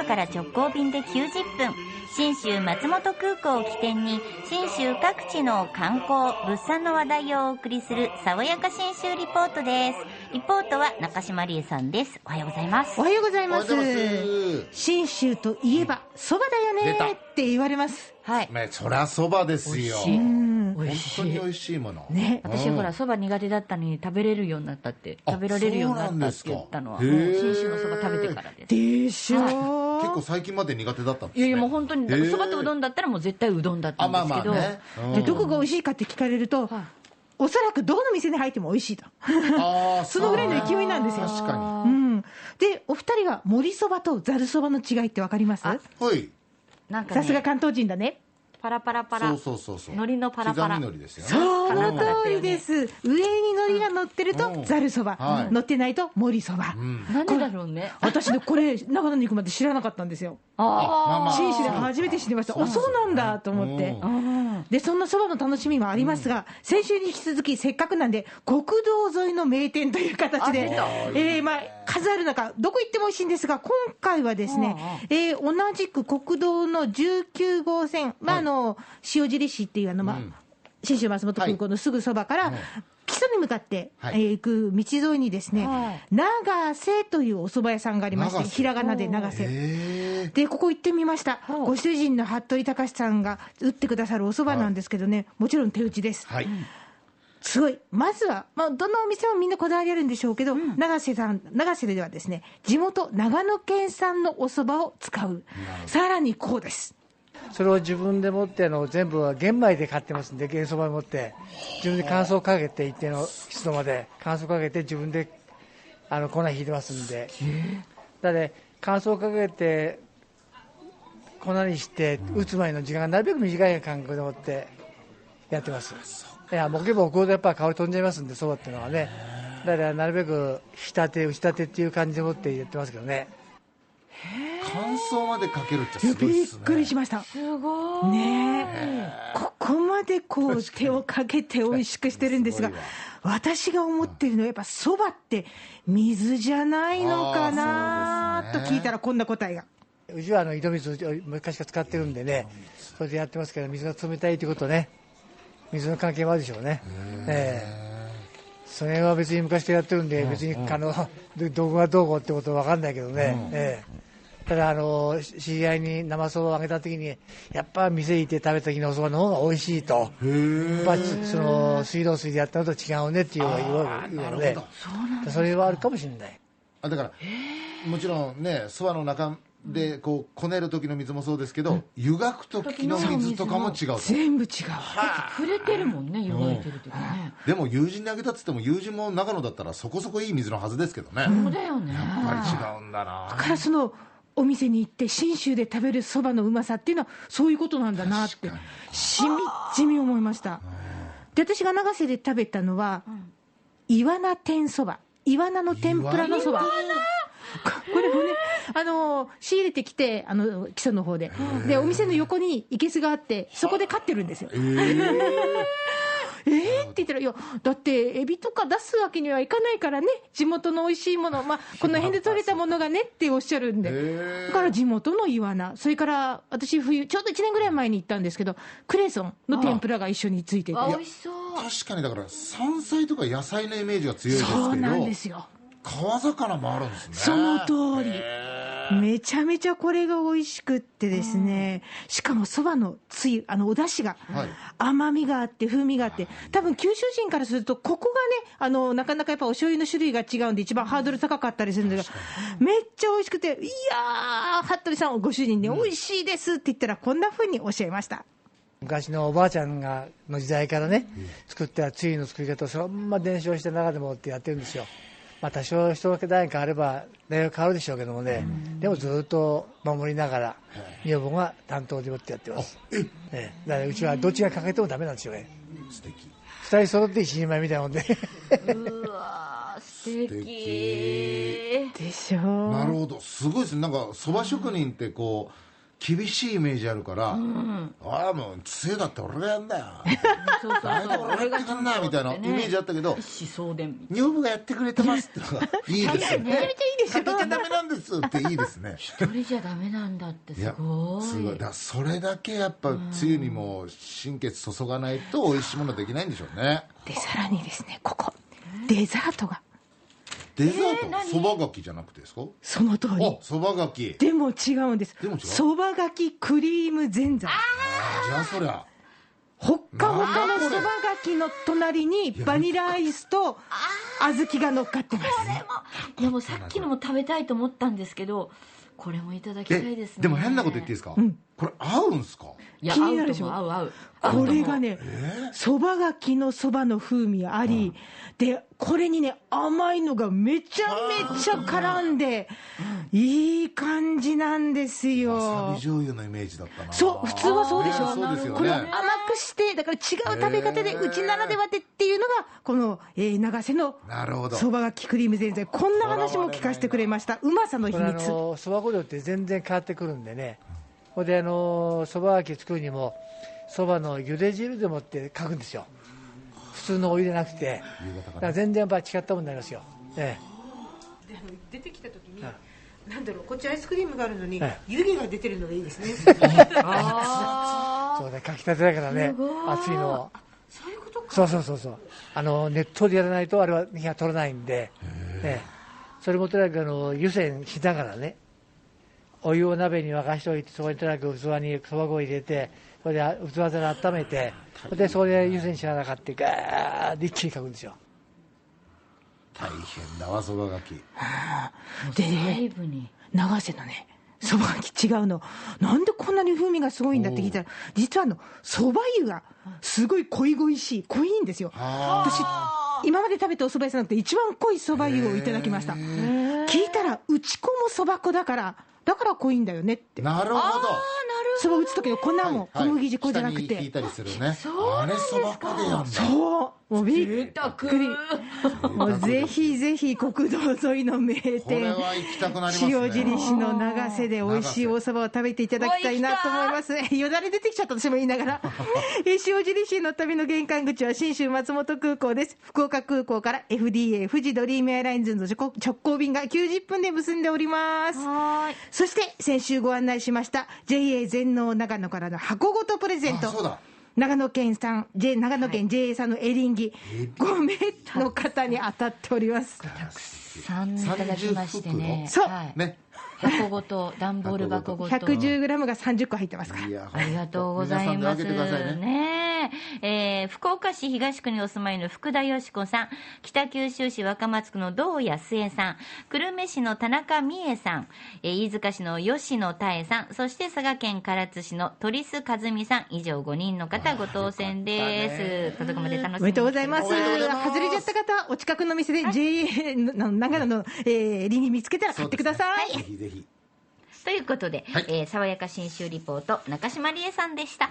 都から直行便で90分。信州松本空港を起点に信州各地の観光物産の話題をお送りする爽やか信州リポートです。リポートは中島理恵さんです。おはようございます。おはようございます。信州といえばそばだよねって言われます。はい。まあそりゃそばですよ。美味しい。うん本美味しい。当に美味しいもの。ね。うん。私ほらそば苦手だったのに食べれるようになったってあ食べられるようになったって言ったのは信州のそば食べてからです。でしょ結構最近まで苦手だったんですね。いやいやもう本当にそばとうどんだったらもう絶対うどんだったんですけど、あまあまあね。うん。でどこが美味しいかって聞かれると、はい。おそらくどこの店に入っても美味しいと、そのぐらいの勢いなんですよ。確かうん、でお二人が盛りそばとざるそばの違いって分かります？はい。なんかね。さすが関東人だねパラパラパラ。そうそうそうそう。海苔のパラパラ。刻み海苔ですよね。その通りです。上に海苔が乗ってるとうんざるそば、はい。乗ってないと盛りそば、うん。なんでだろうね。私ねこれ長野に行くまで知らなかったんですよ。まあまあ。信州で初めて知りました。あそうなんだと思って。うんうんでそんなそばの楽しみもありますが、先週に引き続きせっかくなんで国道沿いの名店という形であえーまあ、数ある中どこ行っても美味しいんですが今回はですね、えー同じく国道の19号線、まああの塩尻市っていうあの、まあうん。信州松本空港のすぐそばから、うん基礎に向かって、はい。えー行く道沿いにですね、はい。長瀬というお蕎麦屋さんがありましてひらがなで長瀬。でここ行ってみました、うんご主人の服部隆さんが打ってくださるお蕎麦なんですけどね、もちろん手打ちです、はい。すごい、まずは、まあ、どのお店もみんなこだわりあるんでしょうけど、長瀬さん、長瀬ではですね、地元、長野県産のお蕎麦を使う、さらにこうです。それを自分で持ってあの全部は玄米で買ってますんで玄そば持って。自分で乾燥かけて一定の湿度まで乾燥かけて自分であの粉引いてますんで。だって乾燥かけて粉にして打つ前の時間がなるべく短い感覚でもってやってます。いやもけば置くほどやっぱ香り飛んじゃいますんでそばっていうのはね。だからなるべく引き立て打ち立てっていう感じでもってやってますけどね乾燥までかけるっていやびっすごいですねくりしました。すごい。ねえ、ここまでこう手をかけて美味しくしてるんですが私が思ってるのは、やっぱそばって水じゃないのかなと聞いたら、こんな答えが。うちはあの井戸水を昔から使ってるんでね、それでやってますけど、水が冷たいということね、水の関係もあるでしょうね。ええ。それは別に昔からやってるんで、別にあのどどこがどうこうってことは分かんないけどね、ええただあの、し知り合いに生そばをあげたときに、やっぱ店行って食べた時のおそばの方が美味しいと、やっぱその水道水でやったのと違うねっていうのを言うあー言うのでそれはあるかもしれない。あだからもちろんねそばの中でこうこねる時の水もそうですけど、湯がく時の水とかも違うと。全部違う。触れてるもんね湯がいてる時ね。でも友人にあげたっつっても友人も長野だったらそこそこいい水のはずですけどね、やっそうだよね。ぱり違うんだな。だからそのお店に行って信州で食べるそばのうまさっていうのはそういうことなんだなってしみっじみ思いました。で私が長瀬で食べたのは、イワナ天そば。イワナの天ぷらのそば。これもねあの仕入れてきてあの基礎の方で。でお店の横に生けすがあってそこで飼ってるんですよ。えーえー？って言ったら、いや、だって、エビとか出すわけにはいかないからね、地元の美味しいもの、まあ、この辺で取れたものがねっておっしゃるんで、だから地元のイワナ、それから私、冬、ちょうど1年ぐらい前に行ったんですけど、クレソンの天ぷらが一緒についてて、あ美味しそう。確かにだから山菜とか野菜のイメージが強いですけどそうなんですよ、川魚もあるんですね。その通り。へめちゃめちゃこれが美味しくってですね、しかもそばのつゆ、あのお出汁がはい甘みがあって、風味があって、多分九州人からすると、ここがね、あのなかなかやっぱお醤油の種類が違うんで、一番ハードル高かったりするんですが、めっちゃ美味しくて、いやー、服部さん、ご主人に、美味しいですって言ったら、こんな風に教えました。昔のおばあちゃんがの時代からね、作ったつゆの作り方をそのまま伝承して中でもってやってるんですよ。まあ多少人分け代変われば内容変わるでしょうけどもね、でもずっと守りながら、女房が担当でもってやってます。え？ね、だからうちはどっちがかけてもダメなんですよね。素敵。二人揃って一人前みたいなもんで。うわー素素敵。でしょなるほど。すごいですね。なんかそば職人ってこう厳しいイメージあるから、ああもう杖だって俺がやんだよ。そうそう大体俺がやってくんなみたいなイメージあったけど思想伝み女房がやってくれてますってのがいいですよねめちゃめちゃいいでしょかけちゃダメなんですっていいですね。一人じゃダメなんだってすごい。すごい。だそれだけやっぱつゆにも心血注がないと美味しいものできないんでしょうね。でさらにですねここ。デザートがデザートそばがきじゃなくてですか？その通り。あそばがきでも違うんです。でも違う？そばがきクリームぜんざいあじゃあそりゃ。ほっかほかのそばがきの隣にバニラアイスと小豆が乗っかってます。いやもうさっきのも食べたいと思ったんですけどこれもいただきたいですね。でも変なこと言っていいですか、これ合うんすか？いや気になるでしょ？合う合う合う。これがねそばがきのそばの風味あり、でこれにね甘いのがめちゃめちゃ絡んでいい感じなんですわさびよ醤油のイメージだったな。そう普通はそうでしょ、ね。これを甘くしてだから違う食べ方でうちならではでっていうのがこの、えー長瀬のそばがきクリームぜんざい。こんな話も聞かせてくれました。うまさの秘密。のそば粉量って全然変わってくるんでね、ほんであのそば焼き作るにもそばの茹で汁でもって書くんですよ。普通のお湯でなくて。だから全然やっぱ違ったものになりますよ、えであの出てきた時に、なんだろうこっちアイスクリームがあるのに、はい。湯気が出てるのがいいですね。そうねかきたてだからねすごい。熱いのを。そういうことか。そうそうそうそう。あの熱湯でやらないとあれは火が取れないんで、ええ。それもとにかくあの湯煎しながらねお湯を鍋に沸かしておいてそこにとにかく器にそば粉を入れてそれで器で温めてそれでそれで湯煎しながら買ってガーッて一気にかくんですよ。大変だわそばがき。で細ね部に長瀬のねそばがき違うの。なんでこんなに風味がすごいんだって聞いたら実はあのそば湯がすごい濃い濃いしい濃いんですよ。私今まで食べたお蕎麦屋さんって一番濃いそば湯をいただきました。聞いたら打ち粉もそば粉だからだから濃いんだよねって。なるほどそば打つ時の粉もはい小麦粉じゃなく下に引いてたりするね。あれそば粉でやんだそう。もうびっくり。もうぜひぜひ国道沿いの名店は行きたくなりますね。塩印の長瀬で美味しいお蕎麦を食べていただきたいなと思います。よだれ出てきちゃった私も言いながら。え 塩印の旅の玄関口は信州松本空港です。福岡空港から FDA 富士ドリームエアラインズの直行直行便が90分で結んでおります。はーい。そして先週ご案内しました JA 全農長野からの箱ごとプレゼント。あそうだ。長野県産、J、長野県 JA さんのエリンギ、5名の方に当たっております。3いただきましてねそう。はい。ね箱ごと段ボール箱ごと。110g が30個入ってますから。ありがとうございます。皆さんで分けてくださいねねええー福岡市東区にお住まいの福田よし子さん、北九州市若松区の道安江さん、久留米市の田中美恵さん、えー飯塚市の吉野多江さん、そして佐賀県唐津市の鳥栖和美さん、以上5人の方ご当選です。届くまで楽しみにおめでとうございます。おめでとうございます。外れちゃった方、お近くの店で JA の長野の、えー、リンギ見つけたら買ってください。ぜひぜひ。ということで、はい。えー爽やか新州リポート、中島理恵さんでした。